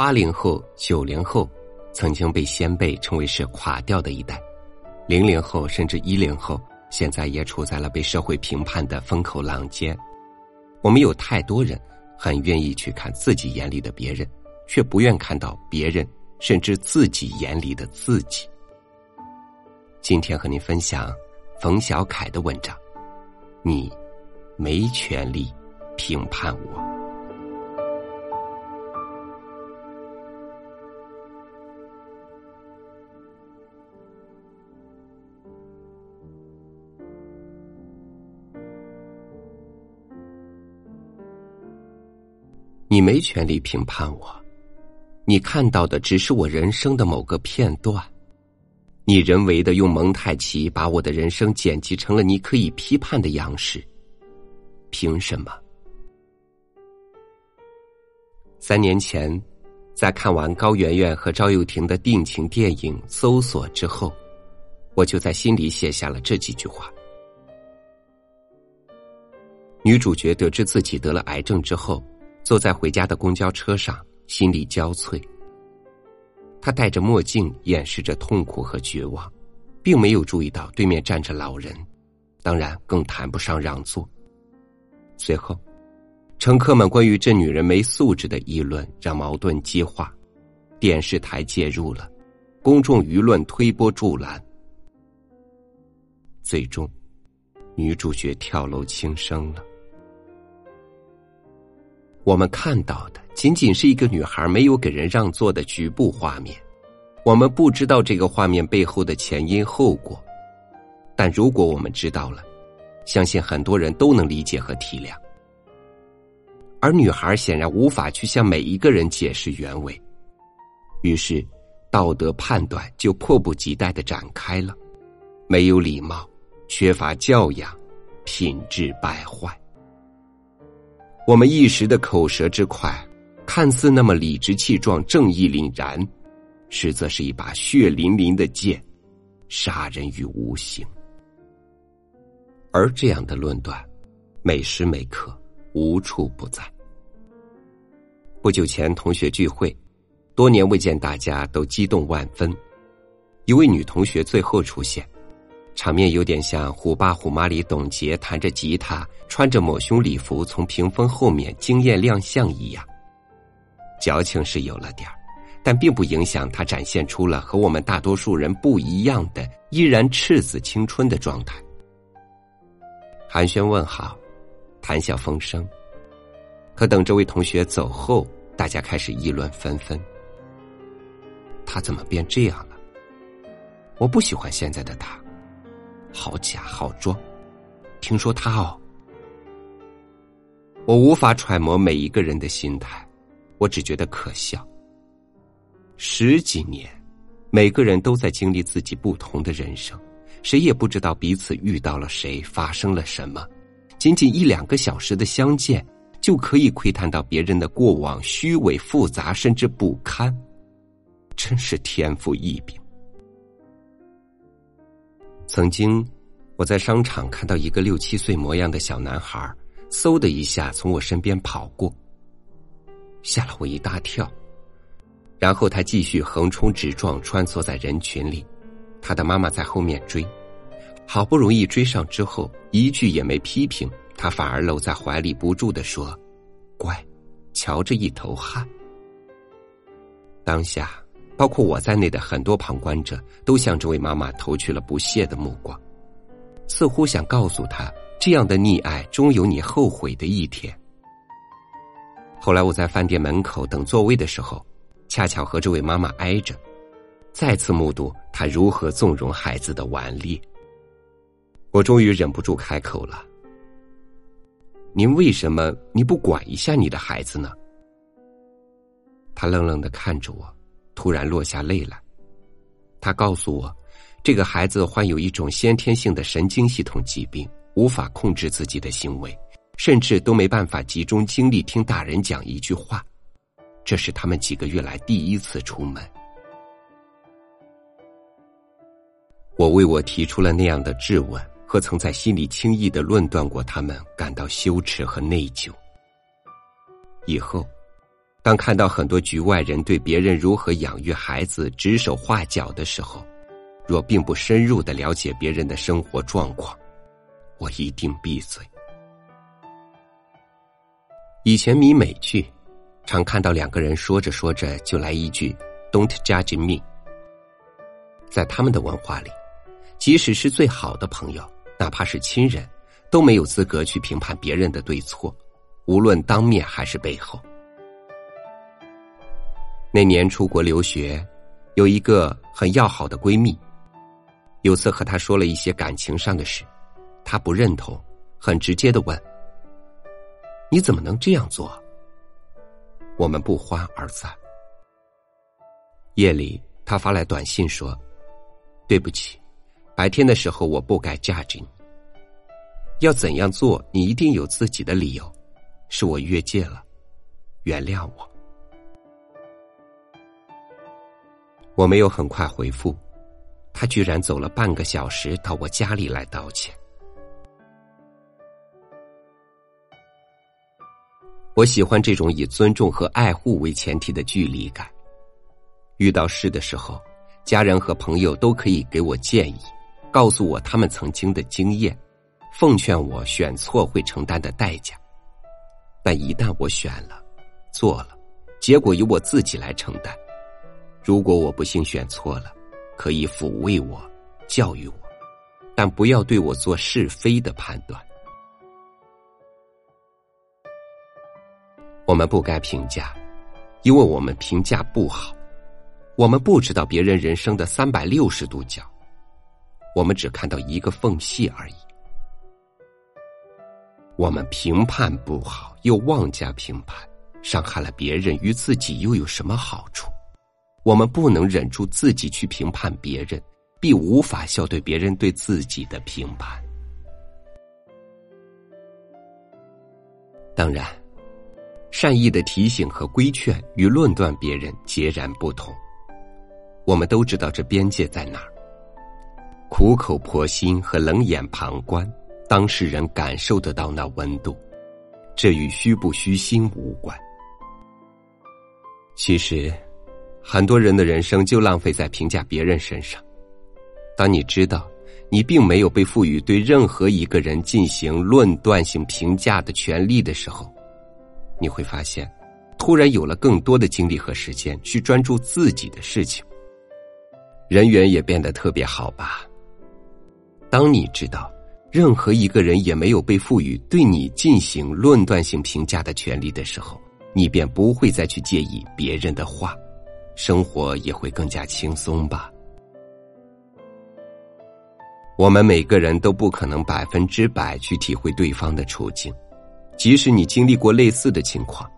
八零后、九零后曾经被先辈称为是垮掉的一代，零零后甚至一零后现在也处在了被社会评判的风口浪尖。我们有太多人很愿意去看自己眼里的别人，却不愿看到别人甚至自己眼里的自己。今天和您分享冯小凯的文章，你没权利评判我。你没权利评判我，你看到的只是我人生的某个片段，你人为的用蒙太奇把我的人生剪辑成了你可以批判的样式，凭什么？三年前，在看完高圆圆和赵又廷的定情电影《搜索》之后，我就在心里写下了这几句话。女主角得知自己得了癌症之后。坐在回家的公交车上，心力交瘁。他戴着墨镜，掩饰着痛苦和绝望，并没有注意到对面站着老人，当然更谈不上让座。随后，乘客们关于这女人没素质的议论让矛盾激化，电视台介入了，公众舆论推波助澜，最终，女主角跳楼轻生了。我们看到的仅仅是一个女孩没有给人让座的局部画面，我们不知道这个画面背后的前因后果。但如果我们知道了，相信很多人都能理解和体谅。而女孩显然无法去向每一个人解释原委，于是道德判断就迫不及待的展开了：没有礼貌，缺乏教养，品质败坏。我们一时的口舌之快，看似那么理直气壮、正义凛然，实则是一把血淋淋的剑，杀人于无形。而这样的论断，每时每刻无处不在。不久前同学聚会，多年未见，大家都激动万分。一位女同学最后出现。场面有点像《虎爸虎妈》里董洁弹着吉他，穿着抹胸礼服从屏风后面惊艳亮相一样。矫情是有了点儿，但并不影响他展现出了和我们大多数人不一样的依然赤子青春的状态。寒暄问好，谈笑风生。可等这位同学走后，大家开始议论纷纷。他怎么变这样了？我不喜欢现在的他。好假好装，听说他哦，我无法揣摩每一个人的心态，我只觉得可笑。十几年，每个人都在经历自己不同的人生，谁也不知道彼此遇到了谁，发生了什么。仅仅一两个小时的相见，就可以窥探到别人的过往虚伪、复杂，甚至不堪，真是天赋异禀。曾经，我在商场看到一个六七岁模样的小男孩，嗖的一下从我身边跑过，吓了我一大跳。然后他继续横冲直撞，穿梭在人群里，他的妈妈在后面追，好不容易追上之后，一句也没批评，他反而搂在怀里不住的说：“乖，瞧着一头汗。”当下。包括我在内的很多旁观者都向这位妈妈投去了不屑的目光，似乎想告诉她，这样的溺爱终有你后悔的一天。后来我在饭店门口等座位的时候，恰巧和这位妈妈挨着，再次目睹她如何纵容孩子的顽劣。我终于忍不住开口了：“您为什么你不管一下你的孩子呢？”他愣愣的看着我。突然落下泪来，他告诉我，这个孩子患有一种先天性的神经系统疾病，无法控制自己的行为，甚至都没办法集中精力听大人讲一句话。这是他们几个月来第一次出门。我为我提出了那样的质问和曾在心里轻易的论断过他们感到羞耻和内疚。以后。当看到很多局外人对别人如何养育孩子指手画脚的时候，若并不深入的了解别人的生活状况，我一定闭嘴。以前迷美剧，常看到两个人说着说着就来一句 “Don't judge me”。在他们的文化里，即使是最好的朋友，哪怕是亲人，都没有资格去评判别人的对错，无论当面还是背后。那年出国留学，有一个很要好的闺蜜。有次和她说了一些感情上的事，她不认同，很直接的问：“你怎么能这样做？”我们不欢而散。夜里，她发来短信说：“对不起，白天的时候我不该嫁给你。要怎样做，你一定有自己的理由，是我越界了，原谅我。”我没有很快回复，他居然走了半个小时到我家里来道歉。我喜欢这种以尊重和爱护为前提的距离感。遇到事的时候，家人和朋友都可以给我建议，告诉我他们曾经的经验，奉劝我选错会承担的代价。但一旦我选了，做了，结果由我自己来承担。如果我不幸选错了，可以抚慰我、教育我，但不要对我做是非的判断。我们不该评价，因为我们评价不好。我们不知道别人人生的三百六十度角，我们只看到一个缝隙而已。我们评判不好，又妄加评判，伤害了别人，与自己又有什么好处？我们不能忍住自己去评判别人，必无法笑对别人对自己的评判。当然，善意的提醒和规劝与论断别人截然不同。我们都知道这边界在哪儿。苦口婆心和冷眼旁观，当事人感受得到那温度，这与虚不虚心无关。其实。很多人的人生就浪费在评价别人身上。当你知道你并没有被赋予对任何一个人进行论断性评价的权利的时候，你会发现，突然有了更多的精力和时间去专注自己的事情，人缘也变得特别好吧。当你知道任何一个人也没有被赋予对你进行论断性评价的权利的时候，你便不会再去介意别人的话。生活也会更加轻松吧。我们每个人都不可能百分之百去体会对方的处境，即使你经历过类似的情况，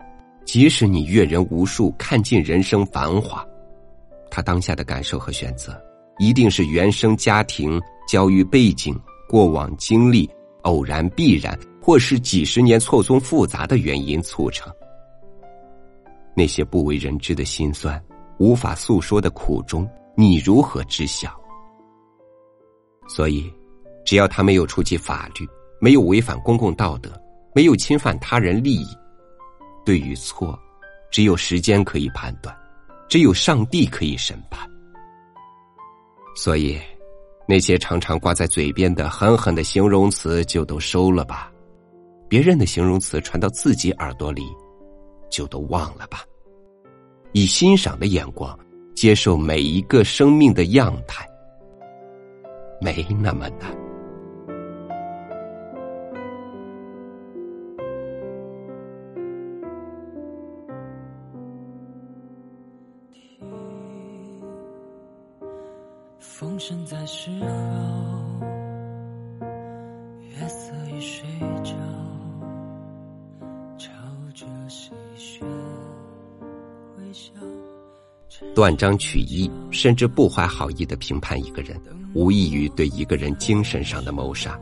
即使你阅人无数，看尽人生繁华，他当下的感受和选择，一定是原生家庭、教育背景、过往经历、偶然、必然，或是几十年错综复杂的原因促成。那些不为人知的辛酸。无法诉说的苦衷，你如何知晓？所以，只要他没有触及法律，没有违反公共道德，没有侵犯他人利益，对与错，只有时间可以判断，只有上帝可以审判。所以，那些常常挂在嘴边的狠狠的形容词，就都收了吧；别人的形容词传到自己耳朵里，就都忘了吧。以欣赏的眼光接受每一个生命的样态，没那么难。断章取义，甚至不怀好意的评判一个人，无异于对一个人精神上的谋杀。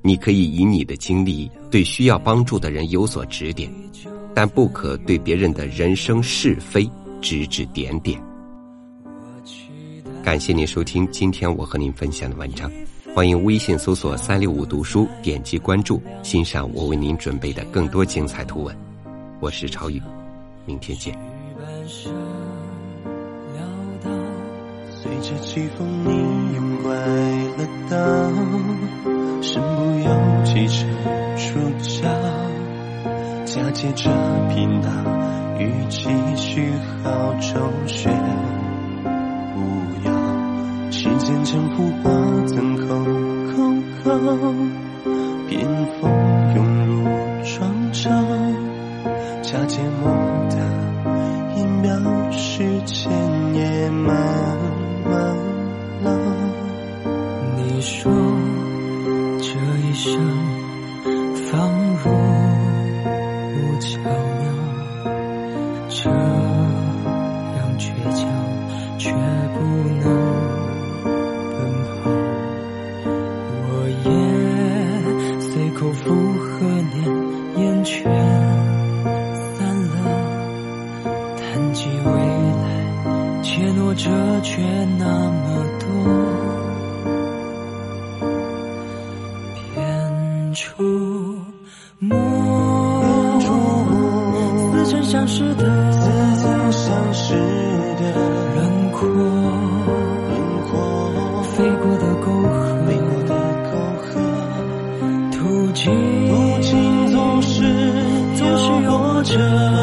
你可以以你的经历对需要帮助的人有所指点，但不可对别人的人生是非指指点点。感谢您收听今天我和您分享的文章，欢迎微信搜索“三六五读书”，点击关注，欣赏我为您准备的更多精彩图文。我是超宇。明天见。随着季风，你又拐了道，身不由己成主角，嫁接着频道，与继续好周旋无恙，时间沉浮化曾口口告，偏逢念，烟圈散了，谈及未来，怯懦着却那么多。触摸，似曾相识的，似曾相识的轮廓，轮廓，飞过的沟壑，有